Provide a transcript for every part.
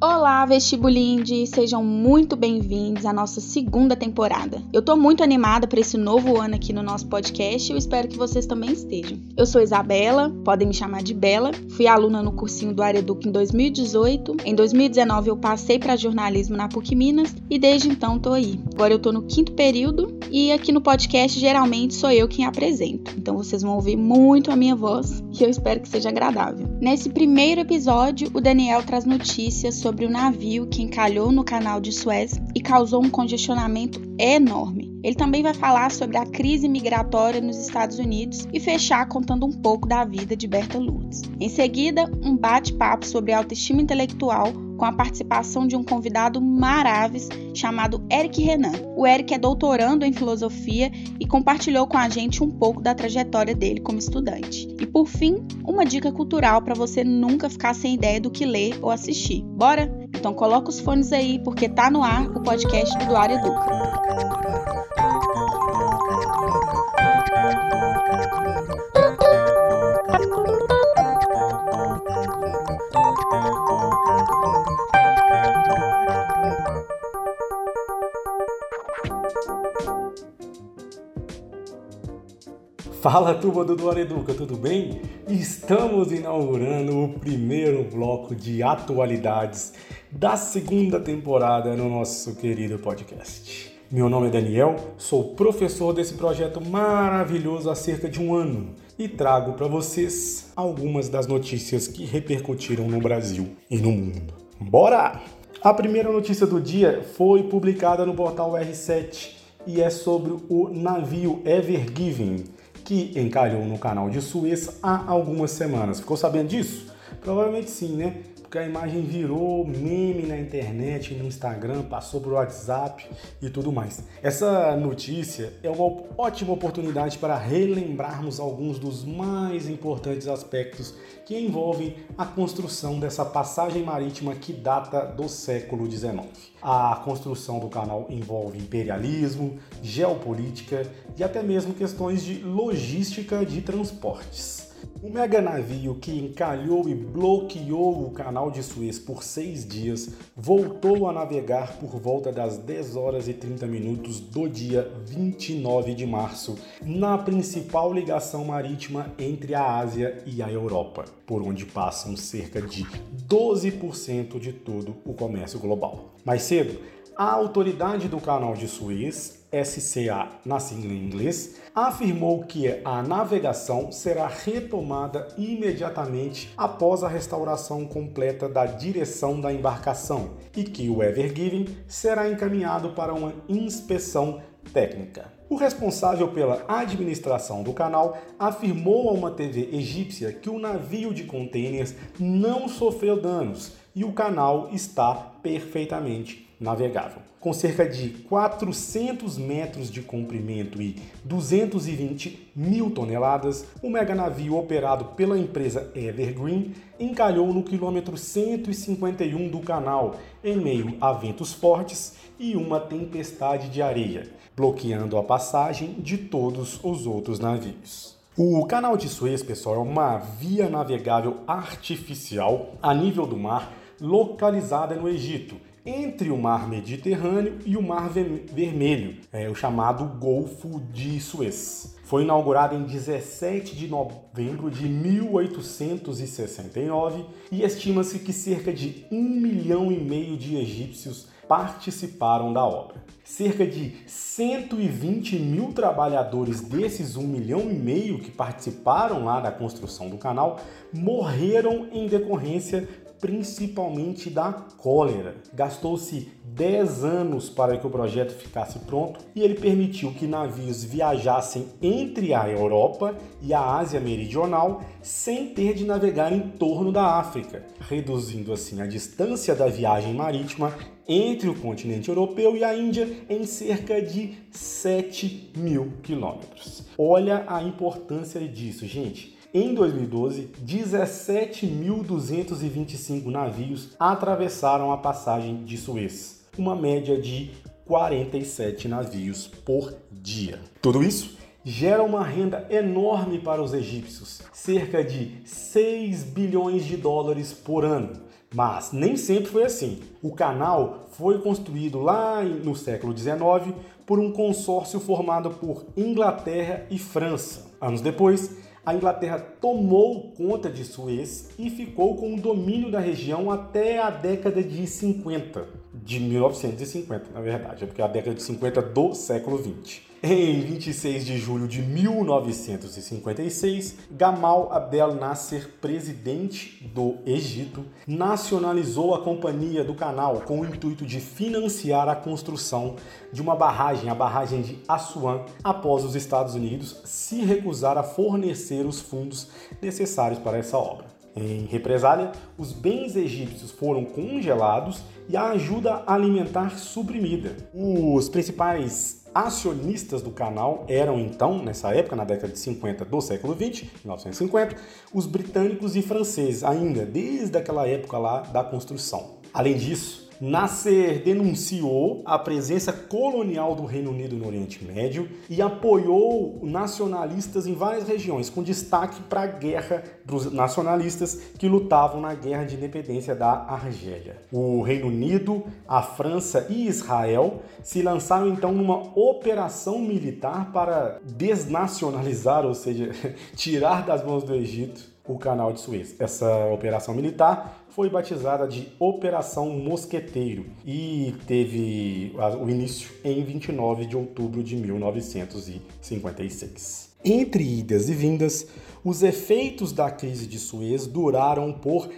Olá, vestibulindes! Sejam muito bem-vindos à nossa segunda temporada. Eu tô muito animada para esse novo ano aqui no nosso podcast e eu espero que vocês também estejam. Eu sou Isabela, podem me chamar de Bela. Fui aluna no cursinho do Areduc em 2018. Em 2019 eu passei para jornalismo na PUC Minas e desde então tô aí. Agora eu tô no quinto período e aqui no podcast geralmente sou eu quem apresento. Então vocês vão ouvir muito a minha voz, que eu espero que seja agradável. Nesse primeiro episódio, o Daniel traz notícias sobre o navio que encalhou no canal de Suez e causou um congestionamento enorme. Ele também vai falar sobre a crise migratória nos Estados Unidos e fechar contando um pouco da vida de Berta Lourdes. Em seguida, um bate-papo sobre autoestima intelectual com a participação de um convidado maravilhoso chamado Eric Renan. O Eric é doutorando em filosofia e compartilhou com a gente um pouco da trajetória dele como estudante. E por fim, uma dica cultural para você nunca ficar sem ideia do que ler ou assistir. Bora? Então coloca os fones aí porque tá no ar o podcast do Duário Educa. Fala turma do Duar Educa, tudo bem? Estamos inaugurando o primeiro bloco de atualidades da segunda temporada no nosso querido podcast. Meu nome é Daniel, sou professor desse projeto maravilhoso há cerca de um ano e trago para vocês algumas das notícias que repercutiram no Brasil e no mundo. Bora! A primeira notícia do dia foi publicada no portal R7 e é sobre o navio Ever Given que encalhou no canal de Suez há algumas semanas. Ficou sabendo disso? Provavelmente sim, né? Porque a imagem virou meme na internet, no Instagram, passou por WhatsApp e tudo mais. Essa notícia é uma ótima oportunidade para relembrarmos alguns dos mais importantes aspectos que envolvem a construção dessa passagem marítima que data do século XIX. A construção do canal envolve imperialismo, geopolítica e até mesmo questões de logística de transportes. O mega navio que encalhou e bloqueou o canal de Suez por seis dias voltou a navegar por volta das 10 horas e 30 minutos do dia 29 de março, na principal ligação marítima entre a Ásia e a Europa, por onde passam cerca de 12% de todo o comércio global. Mais cedo, a autoridade do canal de Suez, SCA na sigla em inglês, afirmou que a navegação será retomada imediatamente após a restauração completa da direção da embarcação e que o Ever Given será encaminhado para uma inspeção técnica. O responsável pela administração do canal afirmou a uma TV egípcia que o navio de contêineres não sofreu danos e o canal está perfeitamente navegável. Com cerca de 400 metros de comprimento e 220 mil toneladas, o mega navio operado pela empresa Evergreen encalhou no quilômetro 151 do canal, em meio a ventos fortes e uma tempestade de areia, bloqueando a passagem de todos os outros navios. O canal de Suez, pessoal, é uma via navegável artificial a nível do mar localizada no Egito entre o Mar Mediterrâneo e o Mar Vermelho, é, o chamado Golfo de Suez. Foi inaugurado em 17 de novembro de 1869 e estima-se que cerca de um milhão e meio de egípcios participaram da obra. Cerca de 120 mil trabalhadores desses um milhão e meio que participaram lá da construção do canal morreram em decorrência principalmente da cólera. Gastou-se 10 anos para que o projeto ficasse pronto e ele permitiu que navios viajassem entre a Europa e a Ásia Meridional sem ter de navegar em torno da África, reduzindo assim a distância da viagem marítima entre o continente europeu e a Índia em cerca de 7 mil quilômetros. Olha a importância disso, gente. Em 2012, 17.225 navios atravessaram a passagem de Suez, uma média de 47 navios por dia. Tudo isso gera uma renda enorme para os egípcios, cerca de 6 bilhões de dólares por ano, Mas nem sempre foi assim. O canal foi construído lá no século XIX por um consórcio formado por Inglaterra e França. Anos depois, a Inglaterra tomou conta de Suez e ficou com o domínio da região até a década de 50, de 1950, na verdade, é porque é a década de 50 do século 20. Em 26 de julho de 1956, Gamal Abdel Nasser, presidente do Egito, nacionalizou a Companhia do Canal com o intuito de financiar a construção de uma barragem, a barragem de Assuan, após os Estados Unidos se recusar a fornecer os fundos necessários para essa obra. Em represália, os bens egípcios foram congelados e a ajuda alimentar suprimida. Os principais acionistas do canal eram então, nessa época, na década de 50 do século 20, 1950, os britânicos e franceses, ainda desde aquela época lá da construção. Além disso, Nasser denunciou a presença colonial do Reino Unido no Oriente Médio e apoiou nacionalistas em várias regiões, com destaque para a guerra dos nacionalistas que lutavam na Guerra de Independência da Argélia. O Reino Unido, a França e Israel se lançaram então numa operação militar para desnacionalizar, ou seja, tirar das mãos do Egito o canal de Suez. Essa operação militar foi batizada de Operação Mosqueteiro e teve o início em 29 de outubro de 1956. Entre idas e vindas, os efeitos da crise de Suez duraram por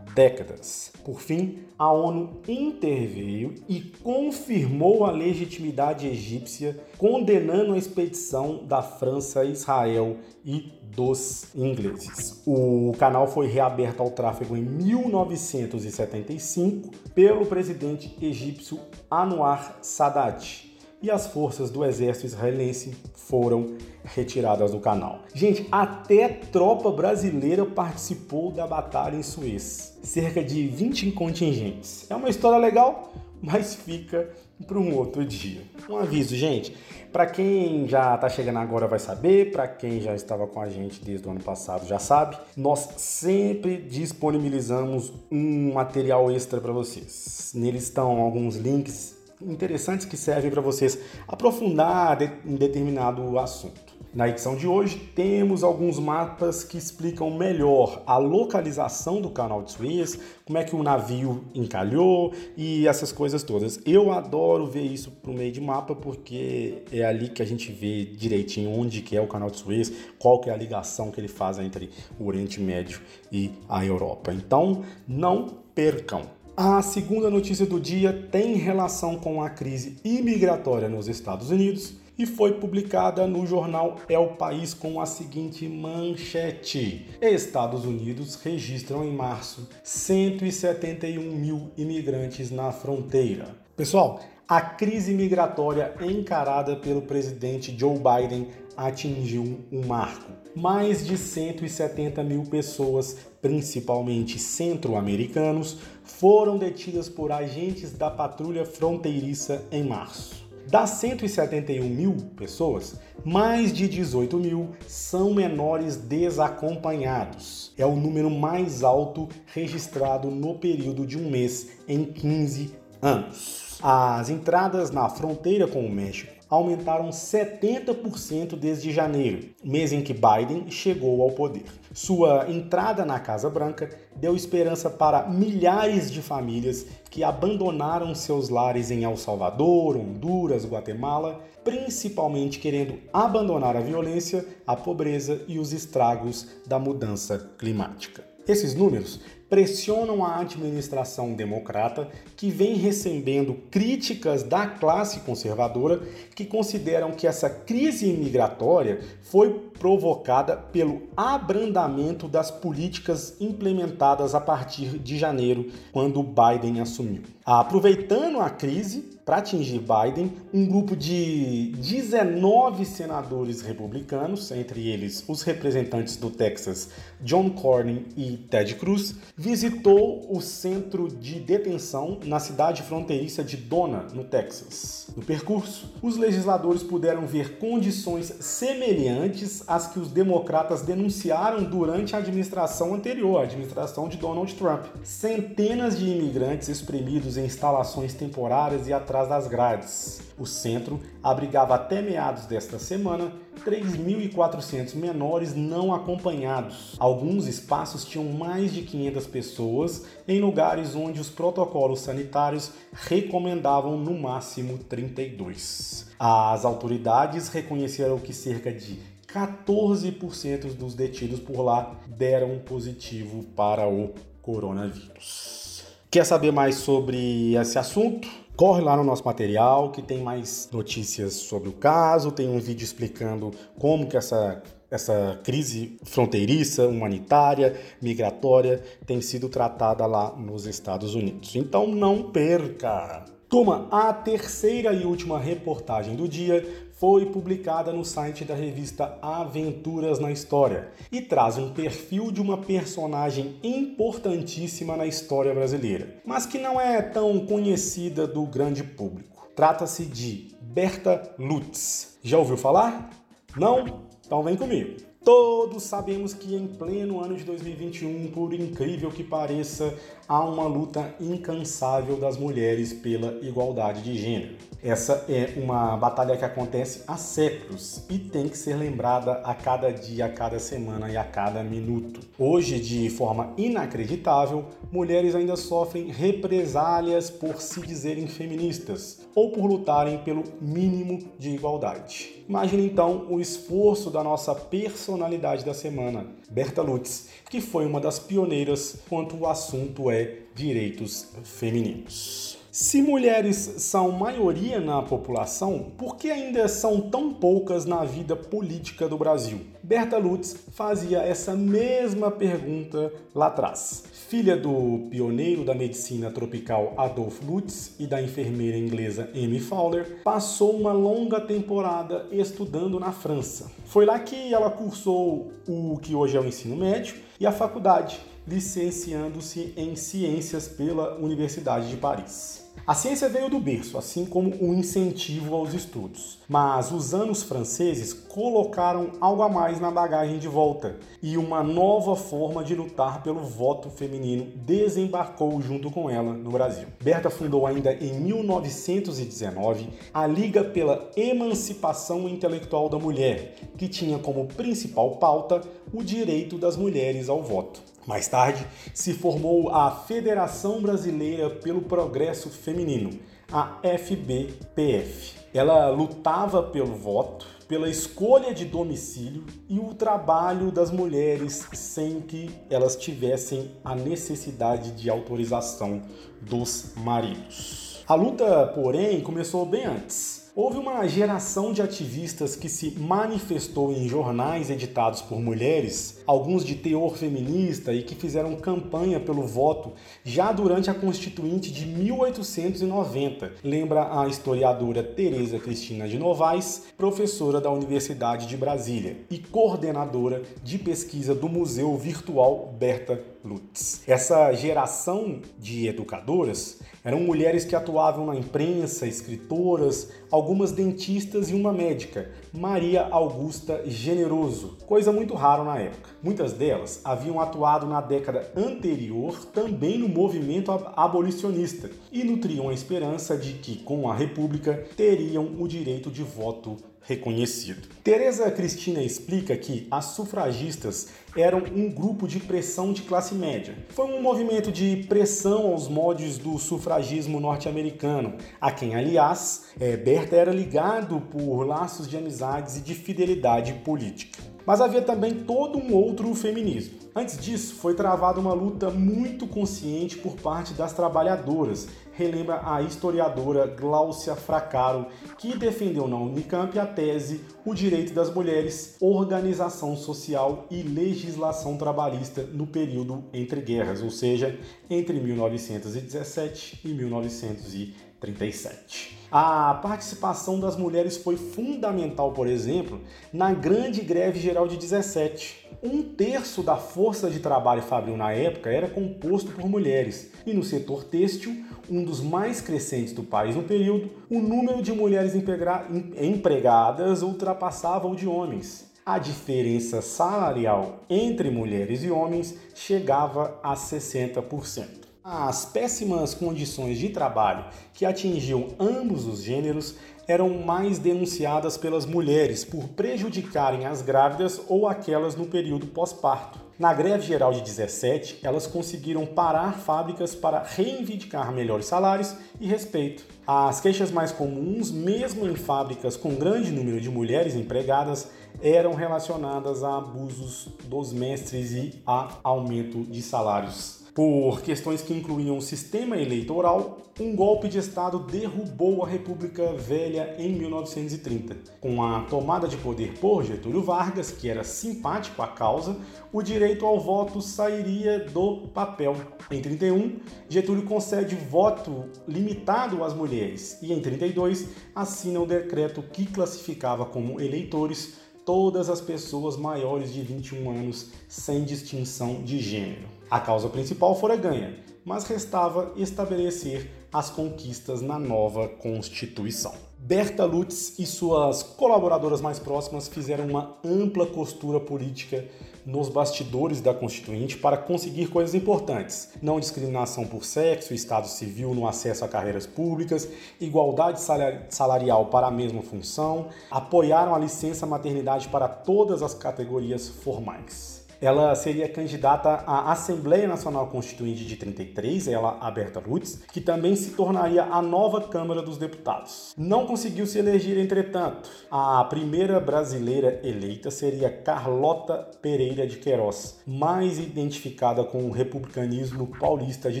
décadas. Por fim, a ONU interveio e confirmou a legitimidade egípcia, condenando a expedição da França, Israel e dos ingleses. O canal foi reaberto ao tráfego em 1975 pelo presidente egípcio Anwar Sadat e as forças do exército israelense foram retiradas do canal. Gente, até tropa brasileira participou da batalha em Suez. Cerca de 20 contingentes. É uma história legal, mas fica para um outro dia. Um aviso, gente, para quem já está chegando agora vai saber, para quem já estava com a gente desde o ano passado já sabe, nós sempre disponibilizamos um material extra para vocês. Nele estão alguns links interessantes que servem para vocês aprofundar em determinado assunto. Na edição de hoje, temos alguns mapas que explicam melhor a localização do canal de Suez, como é que o navio encalhou e essas coisas todas. Eu adoro ver isso por meio de mapa porque é ali que a gente vê direitinho onde que é o canal de Suez, qual que é a ligação que ele faz entre o Oriente Médio e a Europa. Então, não percam! A segunda notícia do dia tem relação com a crise imigratória nos Estados Unidos e foi publicada no jornal El País com a seguinte manchete: Estados Unidos registram em março 171 mil imigrantes na fronteira. Pessoal, a crise migratória encarada pelo presidente Joe Biden atingiu um marco. Mais de 170 mil pessoas, principalmente centro-americanos, foram detidas por agentes da patrulha fronteiriça em março. Das 171 mil pessoas, mais de 18 mil são menores desacompanhados. É o número mais alto registrado no período de um mês em 15 anos. As entradas na fronteira com o México aumentaram 70% desde janeiro, mês em que Biden chegou ao poder. Sua entrada na Casa Branca deu esperança para milhares de famílias que abandonaram seus lares em El Salvador, Honduras, Guatemala, principalmente querendo abandonar a violência, a pobreza e os estragos da mudança climática. Esses números pressionam a administração democrata, que vem recebendo críticas da classe conservadora, que consideram que essa crise migratória foi provocada pelo abrandamento das políticas implementadas a partir de janeiro, quando Biden assumiu. Aproveitando a crise, para atingir Biden, um grupo de 19 senadores republicanos, entre eles os representantes do Texas, John Cornyn e Ted Cruz, visitou o centro de detenção na cidade fronteiriça de Dona, no Texas. No percurso, os legisladores puderam ver condições semelhantes às que os democratas denunciaram durante a administração anterior, a administração de Donald Trump. Centenas de imigrantes espremidos em instalações temporárias e atrás das grades. O centro abrigava até meados desta semana 3.400 menores não acompanhados. Alguns espaços tinham mais de 500 pessoas em lugares onde os protocolos sanitários recomendavam no máximo 32. As autoridades reconheceram que cerca de 14% dos detidos por lá deram positivo para o coronavírus. Quer saber mais sobre esse assunto? Corre lá no nosso material que tem mais notícias sobre o caso, tem um vídeo explicando como que essa essa crise fronteiriça, humanitária, migratória tem sido tratada lá nos Estados Unidos. Então não perca! Turma, a terceira e última reportagem do dia foi publicada no site da revista Aventuras na História e traz um perfil de uma personagem importantíssima na história brasileira, mas que não é tão conhecida do grande público. Trata-se de Berta Lutz. Já ouviu falar? Não? Então vem comigo. Todos sabemos que em pleno ano de 2021, por incrível que pareça, há uma luta incansável das mulheres pela igualdade de gênero. Essa é uma batalha que acontece há séculos e tem que ser lembrada a cada dia, a cada semana e a cada minuto. Hoje, de forma inacreditável, mulheres ainda sofrem represálias por se dizerem feministas ou por lutarem pelo mínimo de igualdade. Imagine então o esforço da nossa personalidade da semana, Berta Lutz, que foi uma das pioneiras quanto o assunto é direitos femininos. Se mulheres são maioria na população, por que ainda são tão poucas na vida política do Brasil? Berta Lutz fazia essa mesma pergunta lá atrás. Filha do pioneiro da medicina tropical Adolf Lutz e da enfermeira inglesa Amy Fowler, passou uma longa temporada estudando na França. Foi lá que ela cursou o que hoje é o ensino médio e a faculdade, licenciando-se em ciências pela Universidade de Paris. A ciência veio do berço, assim como um incentivo aos estudos. Mas os anos franceses colocaram algo a mais na bagagem de volta e uma nova forma de lutar pelo voto feminino desembarcou junto com ela no Brasil. Berta fundou ainda em 1919 a Liga pela Emancipação Intelectual da Mulher, que tinha como principal pauta o direito das mulheres ao voto. Mais tarde, se formou a Federação Brasileira pelo Progresso Feminino, a FBPF. Ela lutava pelo voto, pela escolha de domicílio e o trabalho das mulheres sem que elas tivessem a necessidade de autorização dos maridos. A luta, porém, começou bem antes. Houve uma geração de ativistas que se manifestou em jornais editados por mulheres, alguns de teor feminista e que fizeram campanha pelo voto já durante a Constituinte de 1890. Lembra a historiadora Tereza Cristina de Novaes, professora da Universidade de Brasília e coordenadora de pesquisa do Museu Virtual Berta Lutz. Essa geração de educadoras eram mulheres que atuavam na imprensa, escritoras, algumas dentistas e uma médica, Maria Augusta Generoso, coisa muito rara na época. Muitas delas haviam atuado na década anterior também no movimento abolicionista e nutriam a esperança de que, com a República, teriam o direito de voto reconhecido. Teresa Cristina explica que as sufragistas eram um grupo de pressão de classe média. Foi um movimento de pressão aos moldes do sufragismo norte-americano, a quem, aliás, Berta era ligado por laços de amizades e de fidelidade política. Mas havia também todo um outro feminismo. Antes disso, foi travada uma luta muito consciente por parte das trabalhadoras, relembra a historiadora Gláucia Fracaro, que defendeu na Unicamp a tese O Direito das Mulheres, Organização Social e Legislação Trabalhista no período entre guerras, ou seja, entre 1917 e 1930. 37. A participação das mulheres foi fundamental, por exemplo, na Grande Greve Geral de 17. Um terço da força de trabalho fabril na época era composto por mulheres, e no setor têxtil, um dos mais crescentes do país no período, o número de mulheres empregadas ultrapassava o de homens. A diferença salarial entre mulheres e homens chegava a 60%. As péssimas condições de trabalho que atingiam ambos os gêneros eram mais denunciadas pelas mulheres por prejudicarem as grávidas ou aquelas no período pós-parto. Na greve geral de 17, elas conseguiram parar fábricas para reivindicar melhores salários e respeito. As queixas mais comuns, mesmo em fábricas com grande número de mulheres empregadas, eram relacionadas a abusos dos mestres e a aumento de salários por questões que incluíam o sistema eleitoral, um golpe de Estado derrubou a República Velha em 1930. Com a tomada de poder por Getúlio Vargas, que era simpático à causa, o direito ao voto sairia do papel. Em 31, Getúlio concede voto limitado às mulheres e em 32 assina o decreto que classificava como eleitores todas as pessoas maiores de 21 anos sem distinção de gênero. A causa principal fora ganha, mas restava estabelecer as conquistas na nova Constituição. Berta Lutz e suas colaboradoras mais próximas fizeram uma ampla costura política nos bastidores da Constituinte para conseguir coisas importantes: não discriminação por sexo, estado civil no acesso a carreiras públicas, igualdade salarial para a mesma função, apoiaram a licença maternidade para todas as categorias formais ela seria candidata à Assembleia Nacional Constituinte de 33, ela Aberta Lutz, que também se tornaria a nova Câmara dos Deputados. Não conseguiu se eleger, entretanto. A primeira brasileira eleita seria Carlota Pereira de Queiroz, mais identificada com o republicanismo paulista de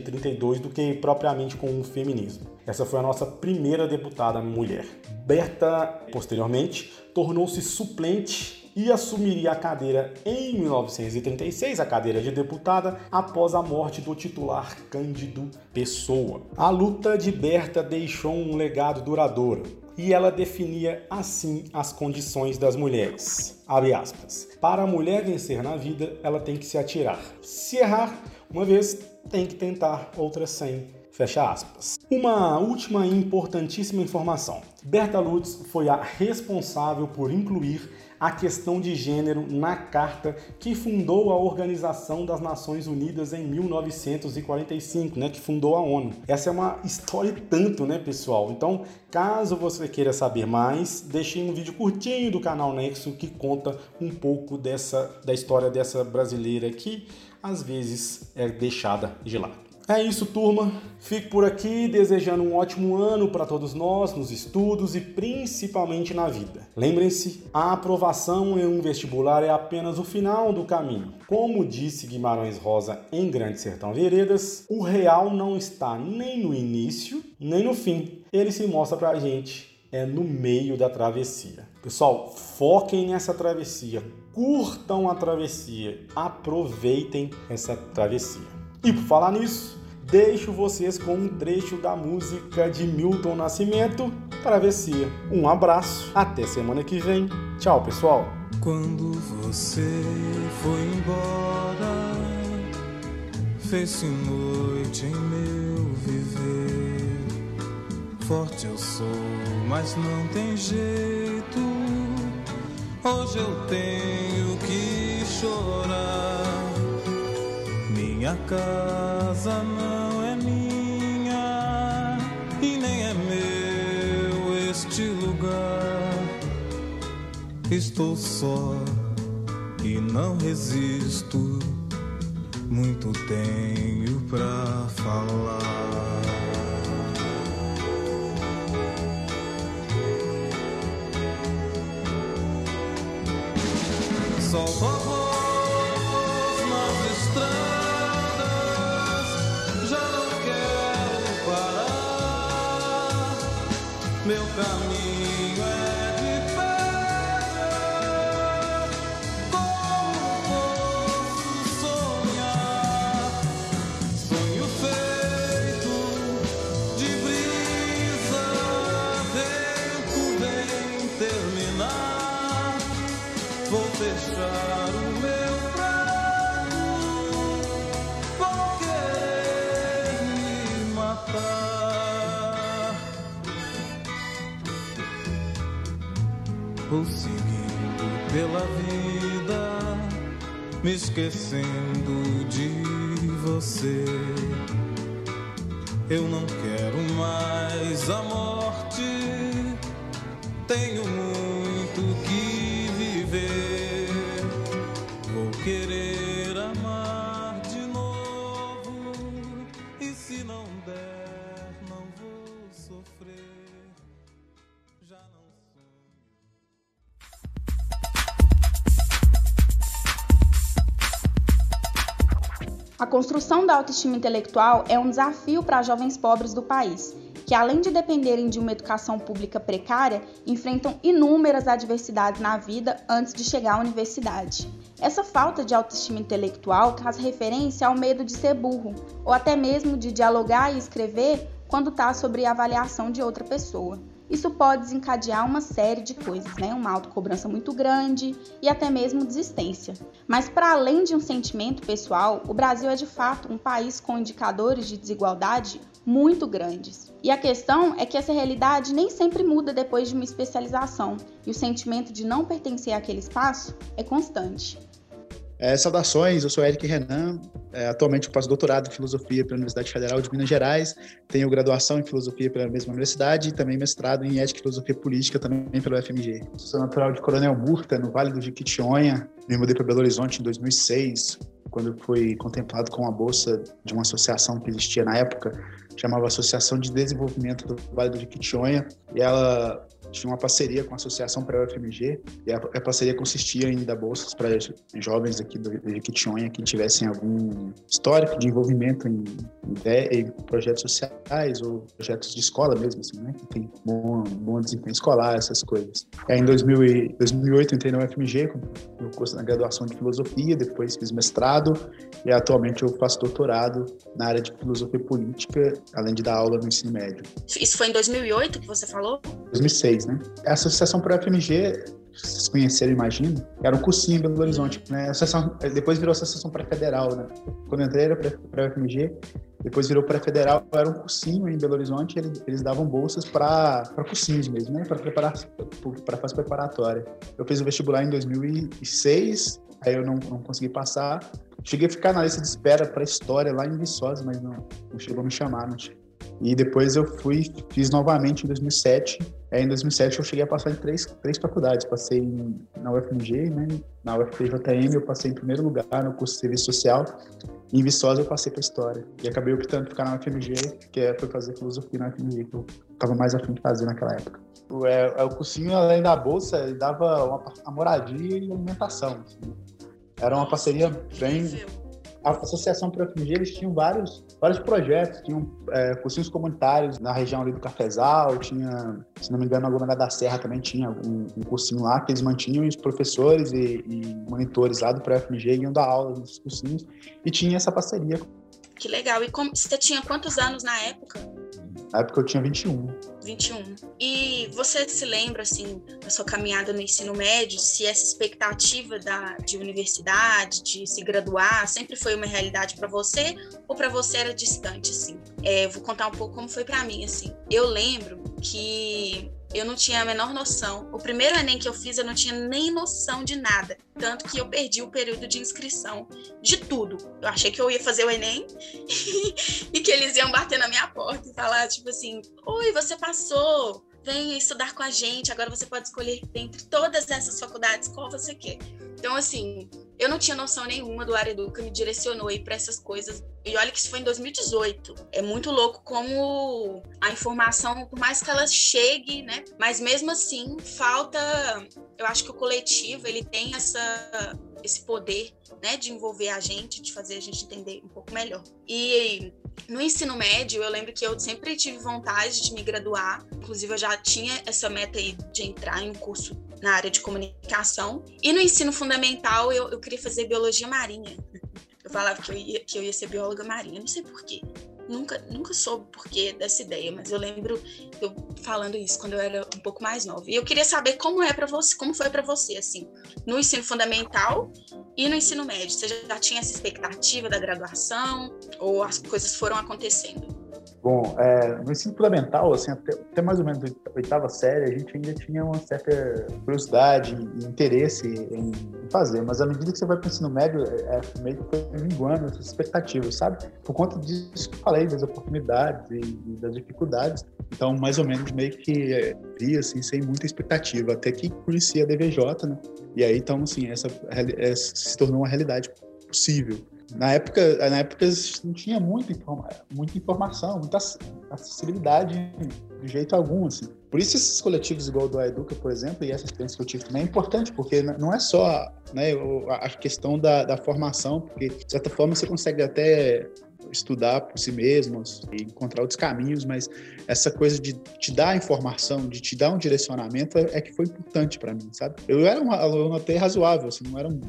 32 do que propriamente com o feminismo. Essa foi a nossa primeira deputada mulher. Berta, posteriormente, tornou-se suplente e assumiria a cadeira em 1936, a cadeira de deputada, após a morte do titular Cândido Pessoa. A luta de Berta deixou um legado duradouro e ela definia assim as condições das mulheres. Para a mulher vencer na vida, ela tem que se atirar. Se errar uma vez, tem que tentar outras 100. Fecha aspas. Uma última e importantíssima informação. Berta Lutz foi a responsável por incluir a questão de gênero na carta que fundou a Organização das Nações Unidas em 1945, né, que fundou a ONU. Essa é uma história tanto, né, pessoal? Então, caso você queira saber mais, deixei um vídeo curtinho do canal Nexo que conta um pouco dessa da história dessa brasileira que às vezes é deixada de lado. É isso, turma. Fico por aqui desejando um ótimo ano para todos nós nos estudos e principalmente na vida. Lembrem-se, a aprovação em um vestibular é apenas o final do caminho. Como disse Guimarães Rosa em Grande Sertão Veredas, o real não está nem no início nem no fim. Ele se mostra pra gente é no meio da travessia. Pessoal, foquem nessa travessia, curtam a travessia, aproveitem essa travessia. E por falar nisso, deixo vocês com um trecho da música de Milton Nascimento, Travessia. Um abraço, até semana que vem. Tchau, pessoal. Quando você foi embora, fez-se noite em meu viver. Forte eu sou, mas não tem jeito. Hoje eu tenho que chorar. Minha casa não é minha e nem é meu este lugar. Estou só e não resisto. Muito tenho pra falar. Solta a meu caminho é esquecendo de você. Eu não quero mais a construção da autoestima intelectual é um desafio para jovens pobres do país, que além de dependerem de uma educação pública precária, enfrentam inúmeras adversidades na vida antes de chegar à universidade. Essa falta de autoestima intelectual faz referência ao medo de ser burro, ou até mesmo de dialogar e escrever quando está sobre a avaliação de outra pessoa. Isso pode desencadear uma série de coisas, né? Uma autocobrança muito grande e até mesmo desistência. Mas para além de um sentimento pessoal, o Brasil é de fato um país com indicadores de desigualdade muito grandes. E a questão é que essa realidade nem sempre muda depois de uma especialização, e o sentimento de não pertencer àquele espaço é constante. É, saudações, eu sou Eric Renan, é, atualmente eu faço doutorado em Filosofia pela Universidade Federal de Minas Gerais, tenho graduação em Filosofia pela mesma universidade e também mestrado em Ética e Filosofia Política também pela UFMG. Sou natural de Coronel Murta, no Vale do Jequitinhonha, me mudei para Belo Horizonte em 2006, quando fui contemplado com a bolsa de uma associação que existia na época, chamava Associação de Desenvolvimento do Vale do Jequitinhonha, e ela tinha uma parceria com a Associação para a UFMG, e a, a parceria consistia em dar bolsas para jovens aqui do Jequitinhonha que tivessem algum histórico de envolvimento em, ideia, em projetos sociais ou projetos de escola mesmo, assim, né? Que tem bom, bom desempenho escolar, essas coisas. Aí, em 2000 e, 2008 entrei na UFMG, com o curso na graduação de filosofia, depois fiz mestrado e atualmente eu faço doutorado na área de filosofia política, além de dar aula no ensino médio. Isso foi em 2008 que você falou? 2006, né? A associação para a UFMG, vocês conheceram, imagino, era um cursinho em Belo Horizonte, né? Associação, depois virou associação pré-federal, né? Quando eu entrei era para a UFMG, depois virou pré-federal, era um cursinho em Belo Horizonte, eles, eles davam bolsas para cursinhos mesmo, né? Para preparar para fase preparatória. Eu fiz o vestibular em 2006, aí eu não, não consegui passar. Cheguei a ficar na lista de espera para história lá em Viçosa, mas não, não chegou a me chamar, não chegou. E depois eu fui, fiz novamente em 2007. Aí em 2007 eu cheguei a passar em três, três faculdades. Passei em, na UFMG, né? na UFPJM eu passei em primeiro lugar no curso de Serviço Social. E em Viçosa eu passei para História. E acabei optando por ficar na UFMG, que é, foi fazer Filosofia na UFMG, que eu estava mais afim de fazer naquela época. O, é, é, o cursinho, além da bolsa, ele dava uma, a moradia e alimentação. Assim. Era uma parceria bem a Associação para FMG, eles tinham vários, vários projetos, tinham é, cursinhos comunitários na região ali do Cafezal, tinha, se não me engano, na Luna da Serra também tinha um, um cursinho lá que eles mantinham e os professores e, e monitores lá do pré-FMG iam dar aula nesses cursinhos e tinha essa parceria. Que legal. E como, você tinha quantos anos na época? Na época eu tinha 21. 21. E você se lembra, assim, da sua caminhada no ensino médio, se essa expectativa da, de universidade, de se graduar, sempre foi uma realidade para você ou para você era distante, assim? É, vou contar um pouco como foi para mim, assim. Eu lembro que eu não tinha a menor noção. O primeiro Enem que eu fiz, eu não tinha nem noção de nada. Tanto que eu perdi o período de inscrição de tudo. Eu achei que eu ia fazer o Enem e que eles iam bater na minha porta e falar, tipo assim: Oi, você passou, venha estudar com a gente. Agora você pode escolher dentre todas essas faculdades qual você quer. Então, assim, eu não tinha noção nenhuma do Areduca, me direcionou aí para essas coisas. E olha que isso foi em 2018. É muito louco como a informação, por mais que ela chegue, né? Mas mesmo assim, falta. Eu acho que o coletivo ele tem essa, esse poder, né, de envolver a gente, de fazer a gente entender um pouco melhor. E no ensino médio, eu lembro que eu sempre tive vontade de me graduar. Inclusive, eu já tinha essa meta aí de entrar em um curso na área de comunicação. E no ensino fundamental, eu, eu queria fazer biologia marinha. Eu falava que eu ia, que eu ia ser bióloga marinha, não sei porquê. Nunca, nunca soube porquê dessa ideia, mas eu lembro eu falando isso quando eu era um pouco mais nova. E eu queria saber como é para você, como foi para você assim, no ensino fundamental e no ensino médio. Você já tinha essa expectativa da graduação ou as coisas foram acontecendo? Bom, é, no ensino fundamental, assim, até, até, mais ou menos a oitava série, a gente ainda tinha uma certa curiosidade e interesse em fazer, mas à medida que você vai para o ensino médio, é, é meio que foi minguando essas expectativas, sabe? Por conta disso que eu falei, das oportunidades e, e das dificuldades. Então, mais ou menos, meio que é, via, assim, sem muita expectativa, até que conheci a DVJ, né? E aí, então, assim, essa, essa é, se tornou uma realidade possível. Na época, na época não tinha muita, informa muita informação, muita acessibilidade de jeito algum, assim. Por isso esses coletivos igual do Educa, por exemplo, e essa experiência que eu tive também é importante, porque não é só né, a questão da, da formação, porque de certa forma você consegue até estudar por si mesmos e encontrar outros caminhos, mas essa coisa de te dar informação, de te dar um direcionamento é, é que foi importante para mim, sabe? Eu era um aluno até razoável, assim, não era um,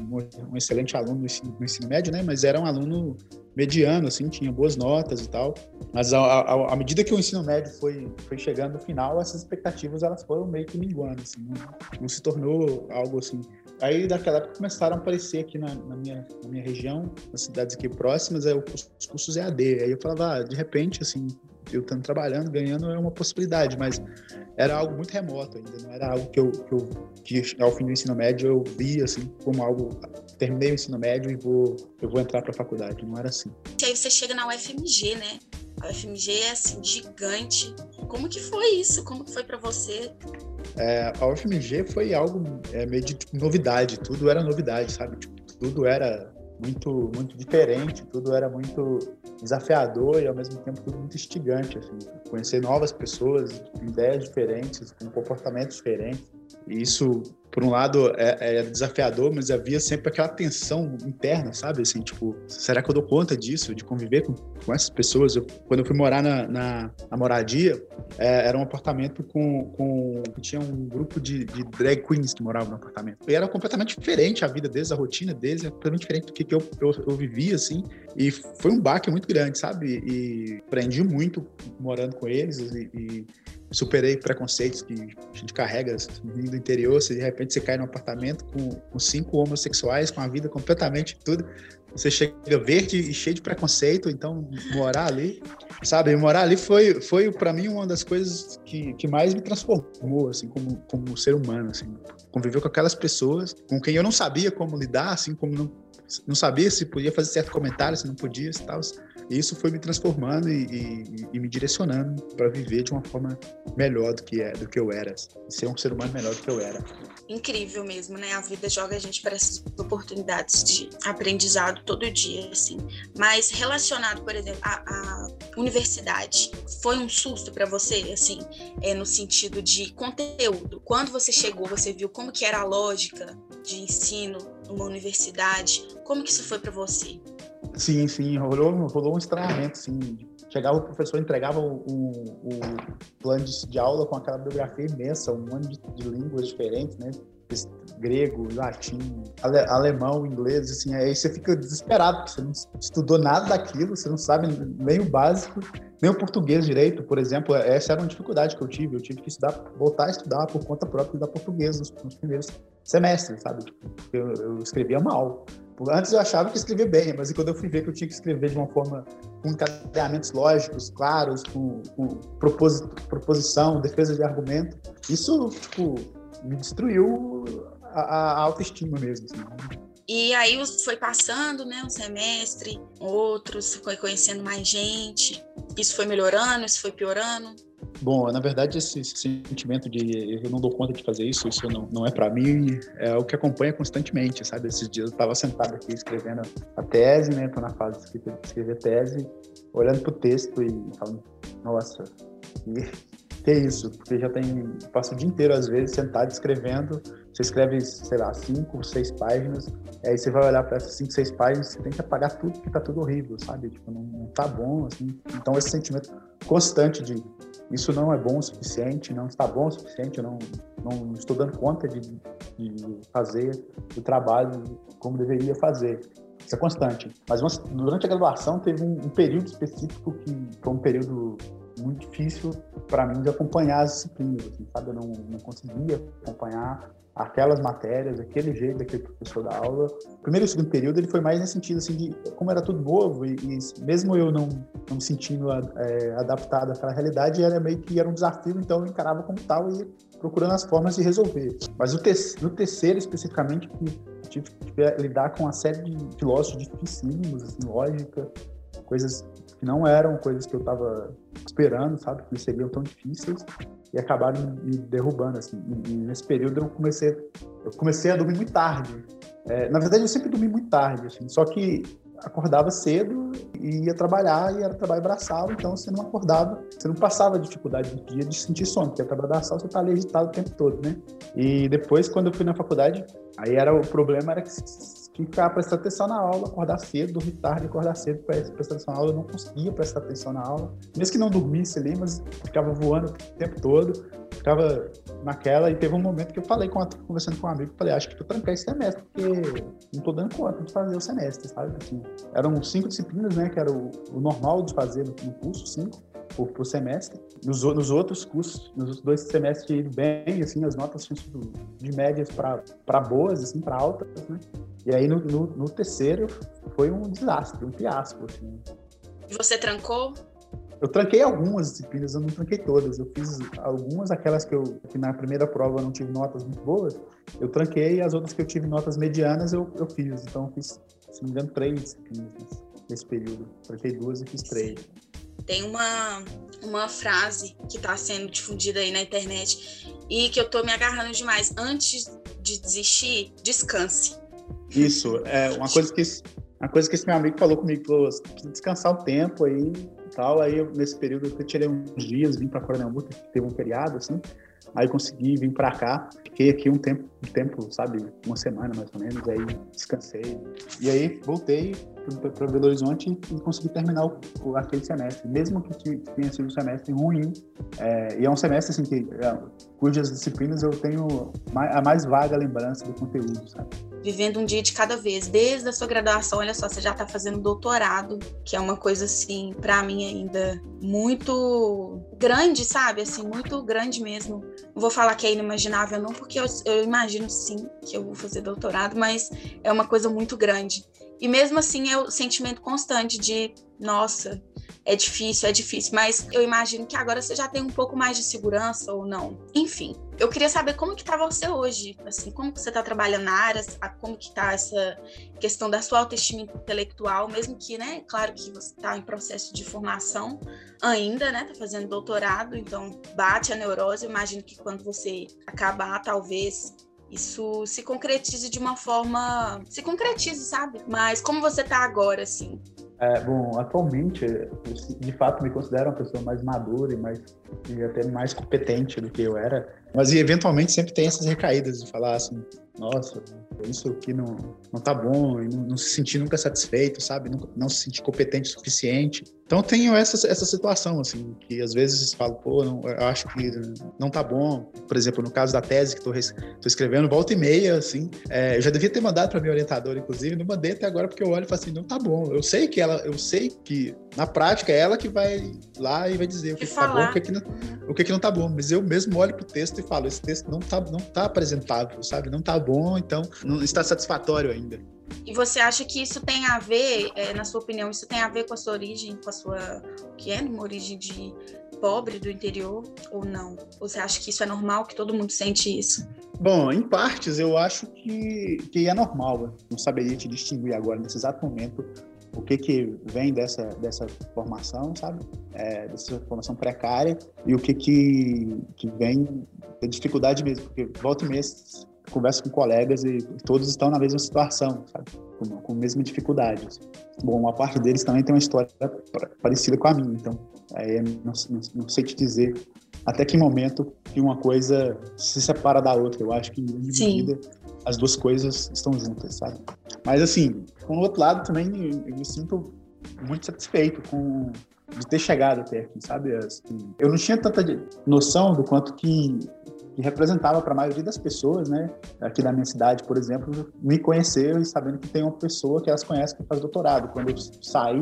um excelente aluno no ensino, no ensino, médio, né? Mas era um aluno mediano, assim, tinha boas notas e tal. Mas à medida que o ensino médio foi, foi chegando no final, essas expectativas elas foram meio que minguando, assim, não, não se tornou algo assim Aí, daquela época, começaram a aparecer aqui na, na, minha, na minha região, nas cidades aqui próximas, é, os cursos EAD. Aí eu falava, ah, de repente, assim, eu estando trabalhando, ganhando, é uma possibilidade, mas era algo muito remoto ainda, não era algo que eu, que, eu, que ao fim do ensino médio eu via, assim, como algo, terminei o ensino médio e vou, eu vou entrar para a faculdade, não era assim. E aí você chega na UFMG, né? A UFMG é, assim, gigante. Como que foi isso? Como que foi para você é, a UFMG foi algo é, meio de tipo, novidade, tudo era novidade, sabe? Tipo, tudo era muito, muito diferente, tudo era muito desafiador e ao mesmo tempo tudo muito instigante, assim. Conhecer novas pessoas, ideias diferentes, com comportamentos diferentes. E isso por um lado é, é, desafiador, mas havia sempre aquela tensão interna, sabe? Assim, tipo, será que eu dou conta disso, de conviver com, com essas pessoas? Eu, quando eu fui morar na, na, na moradia, é, era um apartamento com, com tinha um grupo de, de, drag queens que moravam no apartamento. E era completamente diferente a vida deles, a rotina deles, é completamente diferente do que, que eu, eu, eu vivia, assim. E foi um baque muito grande, sabe? E aprendi muito morando com eles e, e superei preconceitos que a gente carrega vindo do interior, se de repente você cai num apartamento com, com cinco homossexuais, com a vida completamente tudo, você chega verde e cheio de preconceito, então morar ali, sabe, morar ali foi, foi para mim uma das coisas que, que mais me transformou, assim, como, como ser humano, assim, conviver com aquelas pessoas com quem eu não sabia como lidar, assim, como não, não sabia se podia fazer certo comentário, se não podia, e tal, isso foi me transformando e, e, e me direcionando para viver de uma forma melhor do que, é, do que eu era, ser um ser humano melhor do que eu era. Incrível mesmo, né? A vida joga a gente para essas oportunidades de aprendizado todo dia, assim. Mas relacionado, por exemplo, à, universidade, foi um susto para você, assim, é, no sentido de conteúdo? Quando você chegou, você viu como que era a lógica de ensino numa universidade? Como que isso foi para você? Sim, sim, rolou, rolou um estranhamento, sim. Chegava o professor, entregava o, o, o plano de, de, aula com aquela bibliografia imensa, um monte de, de línguas diferentes, né? grego, latim, ale, alemão, inglês, assim, aí você fica desesperado, porque você não estudou nada daquilo, você não sabe nem o básico, nem o português direito, por exemplo, essa era uma dificuldade que eu tive, eu tive que estudar, voltar a estudar por conta própria da português nos, nos primeiros semestres, sabe? Tipo, eu, eu escrevia mal, Antes eu achava que escrevia bem, mas quando eu fui ver que eu tinha que escrever de uma forma com encadeamentos lógicos, claros, com, com proposição, defesa de argumento, isso, tipo, me destruiu a, a autoestima mesmo. Assim. E aí foi passando, né, um semestre, outros, foi conhecendo mais gente. Isso foi melhorando, isso foi piorando? Bom, na verdade, esse, esse, sentimento de eu não dou conta de fazer isso, isso não, não é para mim, é o que acompanha constantemente, sabe? Esses dias eu estava sentado aqui escrevendo a tese, né? Tô na fase de escrever, de escrever tese, olhando pro texto e falando, nossa, que, que é isso? Porque já tem, passo o dia inteiro, às vezes, sentado escrevendo, você escreve, sei lá, cinco, seis páginas, aí você vai olhar para essas cinco, seis páginas, você tem que apagar tudo, porque tá tudo horrível, sabe? Tipo, não, não tá bom, assim. Então, esse sentimento constante de isso não é bom o suficiente, não está bom o suficiente, eu não, não estou dando conta de, de fazer o trabalho como deveria fazer. Isso é constante. Mas durante a graduação teve um, um período específico que foi um período muito difícil para mim de acompanhar as disciplinas, assim, sabe? Eu não, não conseguia acompanhar aquelas matérias, aquele jeito daquele professor da aula. O primeiro e o segundo período ele foi mais nesse sentido assim de como era tudo novo e, e mesmo eu não não me sentindo é, adaptado àquela realidade, era meio que era um desafio, então eu encarava como tal e procurando as formas de resolver. Mas no, te no terceiro, especificamente, que tive que lidar com uma série de filósofos dificílimos, assim, lógica, coisas que não eram coisas que eu estava esperando, sabe, que seriam tão difíceis e acabaram me derrubando, assim. E, e nesse período eu comecei, eu comecei a dormir muito tarde. É, na verdade, eu sempre dormi muito tarde, assim, só que acordava cedo e ia trabalhar e era trabalho braçal, então você não acordava, você não passava dificuldade no dia de sentir sono, porque é trabalho braçal você está ali agitado o tempo todo, né? E depois, quando eu fui na faculdade, aí era o problema era que ficar prestando atenção na aula, acordar cedo, dormir tarde, acordar cedo para prestar atenção na aula, eu não conseguia prestar atenção na aula, mesmo que não dormisse ali, mas ficava voando o tempo todo, ficava naquela, e teve um momento que eu falei, com a, conversando com um amigo, falei, acho que tu trancar esse semestre, porque não tô dando conta de fazer o semestre, sabe? Assim, eram cinco disciplinas, né, que era o, o normal de fazer no, no curso, cinco, por, por semestre. Nos, nos, outros cursos, nos dois semestres tinha ido bem, assim, as notas tinham sido de médias para boas, assim, para altas, né? E aí no, no, no, terceiro foi um desastre, um fiasco, assim. Você trancou? Eu tranquei algumas disciplinas, eu não tranquei todas. Eu fiz algumas, aquelas que eu que na primeira prova eu não tive notas muito boas, eu tranquei, e as outras que eu tive notas medianas eu, eu fiz. Então eu fiz, se não me engano, três disciplinas nesse período. Tranquei duas e fiz três. Tem uma, uma frase que está sendo difundida aí na internet e que eu estou me agarrando demais. Antes de desistir, descanse. Isso, é uma coisa que uma coisa que esse meu amigo falou comigo, falou, você precisa descansar o tempo aí tal. Aí eu, nesse período eu tirei uns dias, vim para Coronel que teve um feriado assim. Aí consegui vir para cá, fiquei aqui um tempo, um tempo, sabe, uma semana mais ou menos, aí descansei. E aí voltei para Belo Horizonte e consegui terminar o, aquele semestre, mesmo que tenha sido um semestre ruim. É, e é um semestre assim que é, cujas disciplinas eu tenho mais, a mais vaga lembrança do conteúdo, sabe? Vivendo um dia de cada vez, desde a sua graduação, olha só, você já está fazendo doutorado, que é uma coisa assim, para mim ainda muito grande, sabe? Assim, muito grande mesmo. Não vou falar que é inimaginável, não, porque eu, eu imagino sim que eu vou fazer doutorado, mas é uma coisa muito grande. E mesmo assim é o sentimento constante de, nossa, é difícil, é difícil, mas eu imagino que agora você já tem um pouco mais de segurança ou não. Enfim, eu queria saber como que tá você hoje, assim, como que você tá trabalhando na área, como que tá essa questão da sua autoestima intelectual, mesmo que, né, claro que você tá em processo de formação ainda, né, tá fazendo doutorado, então bate a neurose, eu imagino que quando você acabar, talvez isso se concretize de uma forma. Se concretize, sabe? Mas como você tá agora, assim? É, bom, atualmente, de fato, me considero uma pessoa mais madura e, mais, e até mais competente do que eu era. Mas, eventualmente, sempre tem essas recaídas de falar assim: nossa, isso aqui não, não tá bom, e não, não se sentir nunca satisfeito, sabe? Não, não se sentir competente o suficiente. Então tenho essa, essa situação, assim, que às vezes falo, pô, não, eu acho que não tá bom. Por exemplo, no caso da tese que tô, tô escrevendo, volta e meia, assim, é, eu já devia ter mandado para minha orientadora, inclusive, não mandei até agora porque eu olho e falo assim, não tá bom. Eu sei que ela, eu sei que na prática é ela que vai lá e vai dizer o que, que tá bom, o que, que não, o que, que não tá bom. Mas eu mesmo olho pro texto e falo, esse texto não tá, não tá apresentável, sabe? Não tá bom, então não está satisfatório ainda. E você acha que isso tem a ver, é, na sua opinião, isso tem a ver com a sua origem, com a sua, que é uma origem de pobre do interior ou não? Você acha que isso é normal, que todo mundo sente isso? Bom, em partes eu acho que, que é normal. Não saberia te distinguir agora, nesse exato momento, o que que vem dessa, dessa formação, sabe? É, dessa formação precária e o que que, que vem da dificuldade mesmo, porque volta e meia converso com colegas e todos estão na mesma situação, sabe? Com, com a mesma dificuldade. Assim. Bom, uma parte deles também tem uma história parecida com a minha, então aí não, não, não, sei te dizer até que momento que uma coisa se separa da outra. Eu acho que em medida as duas coisas estão juntas, sabe? Mas assim, o outro lado também eu me sinto muito satisfeito com de ter chegado até aqui, sabe? Assim, eu não tinha tanta noção do quanto que que representava para a maioria das pessoas, né, aqui da minha cidade, por exemplo, me conheceu e sabendo que tem uma pessoa que elas conhecem que faz doutorado. Quando eu saí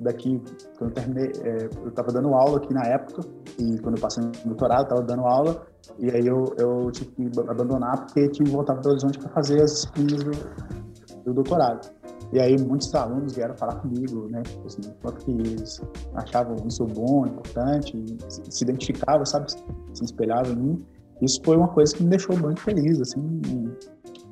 daqui, quando eu terminei, é, eu estava dando aula aqui na época, e quando eu passei no doutorado, estava dando aula, e aí eu, eu tive que abandonar porque tinha que voltar para o Horizonte para fazer as disciplinas do, do doutorado. E aí muitos alunos vieram falar comigo, né? Tipo assim, quanto que eles achavam isso bom, importante, se identificavam, sabe? Se espelhavam em mim. Isso foi uma coisa que me deixou muito feliz, assim.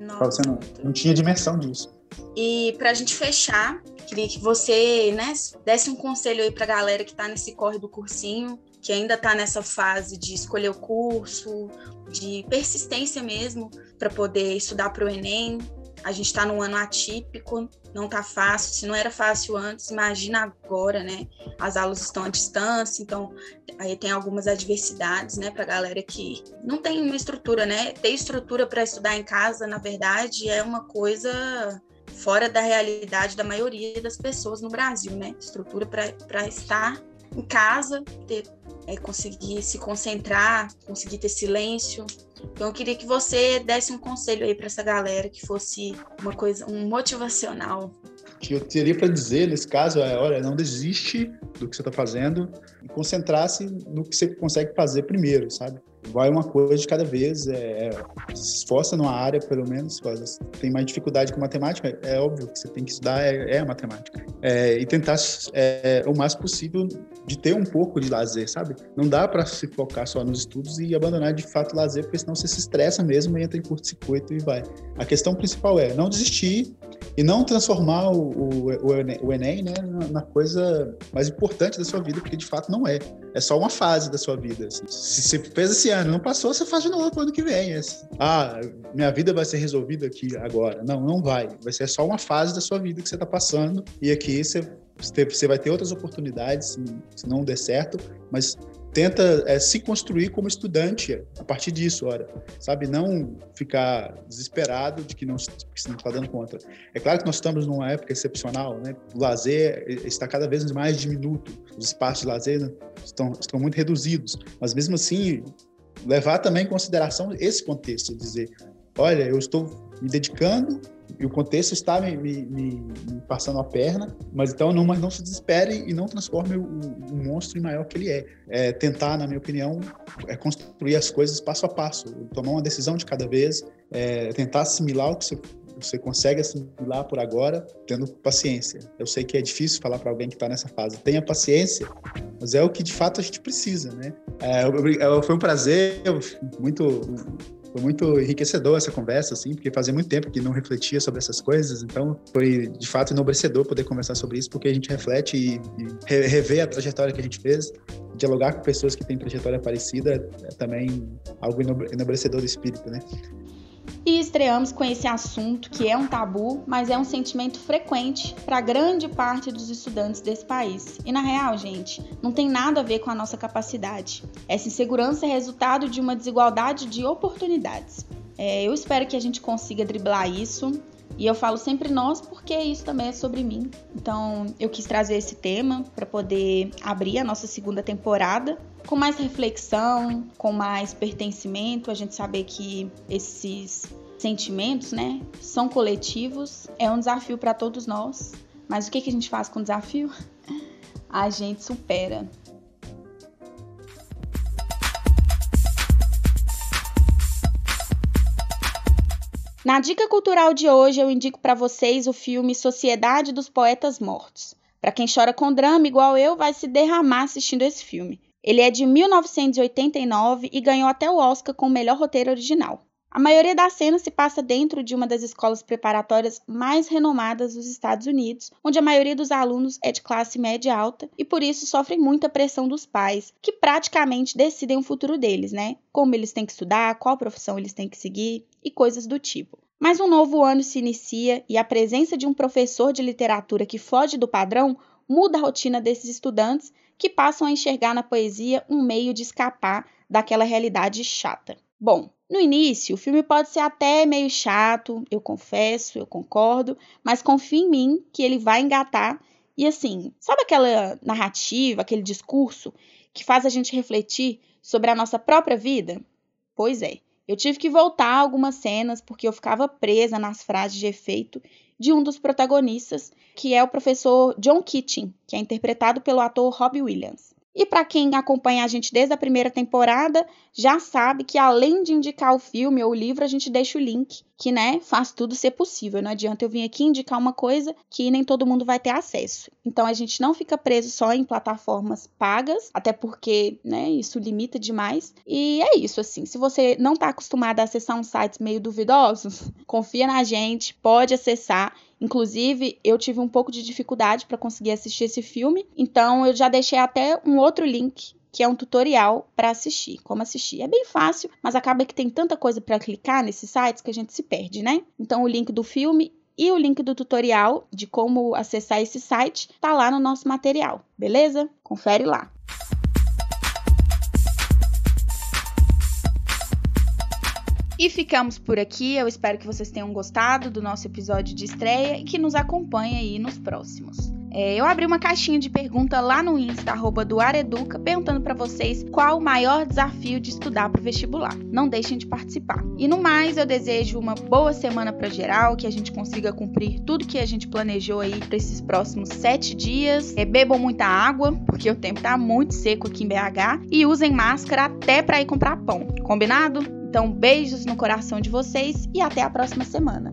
Nossa. Você não, não tinha dimensão disso. E para a gente fechar, queria que você né, desse um conselho aí para a galera que está nesse corre do cursinho, que ainda está nessa fase de escolher o curso, de persistência mesmo, para poder estudar para o Enem. A gente está num ano atípico, não está fácil. Se não era fácil antes, imagina agora, né? As aulas estão à distância, então aí tem algumas adversidades, né, para a galera que não tem uma estrutura, né? Ter estrutura para estudar em casa, na verdade, é uma coisa fora da realidade da maioria das pessoas no Brasil, né? Estrutura para estar em casa, ter, é, conseguir se concentrar, conseguir ter silêncio. Então eu queria que você desse um conselho aí para essa galera que fosse uma coisa, um motivacional. O que eu teria para dizer nesse caso é, olha, não desiste do que você está fazendo e concentrar-se no que você consegue fazer primeiro, sabe? Vai uma coisa de cada vez, é, se esforça numa área, pelo menos, tem mais dificuldade com matemática, é óbvio que você tem que estudar é, é a matemática. É, e tentar é, o mais possível de ter um pouco de lazer, sabe? Não dá para se focar só nos estudos e abandonar de fato o lazer, porque senão você se estressa mesmo e entra em curto-circuito e vai. A questão principal é não desistir e não transformar o, o, o Enem né, na coisa mais importante da sua vida, porque de fato não é. É só uma fase da sua vida. Assim. Se você fez esse ano, não passou, você faz de novo pro ano que vem. Ah, minha vida vai ser resolvida aqui agora. Não, não vai. Vai ser só uma fase da sua vida que você está passando. E aqui você, você vai ter outras oportunidades, se não der certo, mas tenta é, se construir como estudante a partir disso, olha, sabe? Não ficar desesperado de que não, está dando conta. É claro que nós estamos numa época excepcional, né? O lazer está cada vez mais diminuto, os espaços de lazer estão, estão muito reduzidos, mas mesmo assim, levar também em consideração esse contexto, dizer, olha, eu estou me dedicando e o contexto está me, me, me, passando a perna, mas então não, mas não se desespere e não transforme o, o, monstro em maior que ele é. é. Tentar, na minha opinião, é construir as coisas passo a passo, tomar uma decisão de cada vez, é, tentar assimilar o que você você consegue assimilar por agora, tendo paciência. Eu sei que é difícil falar para alguém que está nessa fase. Tenha paciência, mas é o que de fato a gente precisa, né? É, foi um prazer, muito foi muito enriquecedor essa conversa, assim, porque fazia muito tempo que não refletia sobre essas coisas, então foi de fato enobrecedor poder conversar sobre isso, porque a gente reflete e, e rever a trajetória que a gente fez, dialogar com pessoas que têm trajetória parecida é também algo enobrecedor do espírito, né? E estreamos com esse assunto que é um tabu, mas é um sentimento frequente para grande parte dos estudantes desse país. E na real, gente, não tem nada a ver com a nossa capacidade. Essa insegurança é resultado de uma desigualdade de oportunidades. É, eu espero que a gente consiga driblar isso. E eu falo sempre nós porque isso também é sobre mim. Então eu quis trazer esse tema para poder abrir a nossa segunda temporada com mais reflexão, com mais pertencimento, a gente saber que esses sentimentos, né, são coletivos, é um desafio para todos nós. Mas o que, que a gente faz com o desafio? A gente supera. Na dica cultural de hoje, eu indico para vocês o filme Sociedade dos Poetas Mortos. Para quem chora com drama igual eu, vai se derramar assistindo esse filme. Ele é de 1989 e ganhou até o Oscar com o melhor roteiro original. A maioria das cenas se passa dentro de uma das escolas preparatórias mais renomadas dos Estados Unidos, onde a maioria dos alunos é de classe média alta e por isso sofrem muita pressão dos pais, que praticamente decidem o futuro deles, né? Como eles têm que estudar, qual profissão eles têm que seguir e coisas do tipo. Mas um novo ano se inicia e a presença de um professor de literatura que foge do padrão muda a rotina desses estudantes que passam a enxergar na poesia um meio de escapar daquela realidade chata. Bom, no início, o filme pode ser até meio chato, eu confesso, eu concordo, mas confie em mim que ele vai engatar. E assim, sabe aquela narrativa, aquele discurso que faz a gente refletir sobre a nossa própria vida? Pois é, eu tive que voltar algumas cenas porque eu ficava presa nas frases de efeito de um dos protagonistas, que é o professor John Keating, que é interpretado pelo ator Robbie Williams. E para quem acompanha a gente desde a primeira temporada, já sabe que além de indicar o filme ou o livro, a gente deixa o link que, né, faz tudo ser possível. Não adianta eu vir aqui indicar uma coisa que nem todo mundo vai ter acesso. Então a gente não fica preso só em plataformas pagas, até porque, né, isso limita demais. E é isso, assim. Se você não está acostumado a acessar uns sites meio duvidosos, confia na gente, pode acessar. Inclusive, eu tive um pouco de dificuldade para conseguir assistir esse filme, então eu já deixei até um outro link que é um tutorial para assistir, como assistir. É bem fácil, mas acaba que tem tanta coisa para clicar nesses sites que a gente se perde, né? Então o link do filme e o link do tutorial de como acessar esse site tá lá no nosso material, beleza? Confere lá. E ficamos por aqui. Eu espero que vocês tenham gostado do nosso episódio de estreia e que nos acompanhem aí nos próximos. É, eu abri uma caixinha de pergunta lá no Insta, arroba do Areduca, perguntando para vocês qual o maior desafio de estudar para o vestibular. Não deixem de participar. E no mais, eu desejo uma boa semana para geral, que a gente consiga cumprir tudo que a gente planejou aí para esses próximos sete dias. É, bebam muita água, porque o tempo tá muito seco aqui em BH. E usem máscara até para ir comprar pão. Combinado? Então, beijos no coração de vocês e até a próxima semana.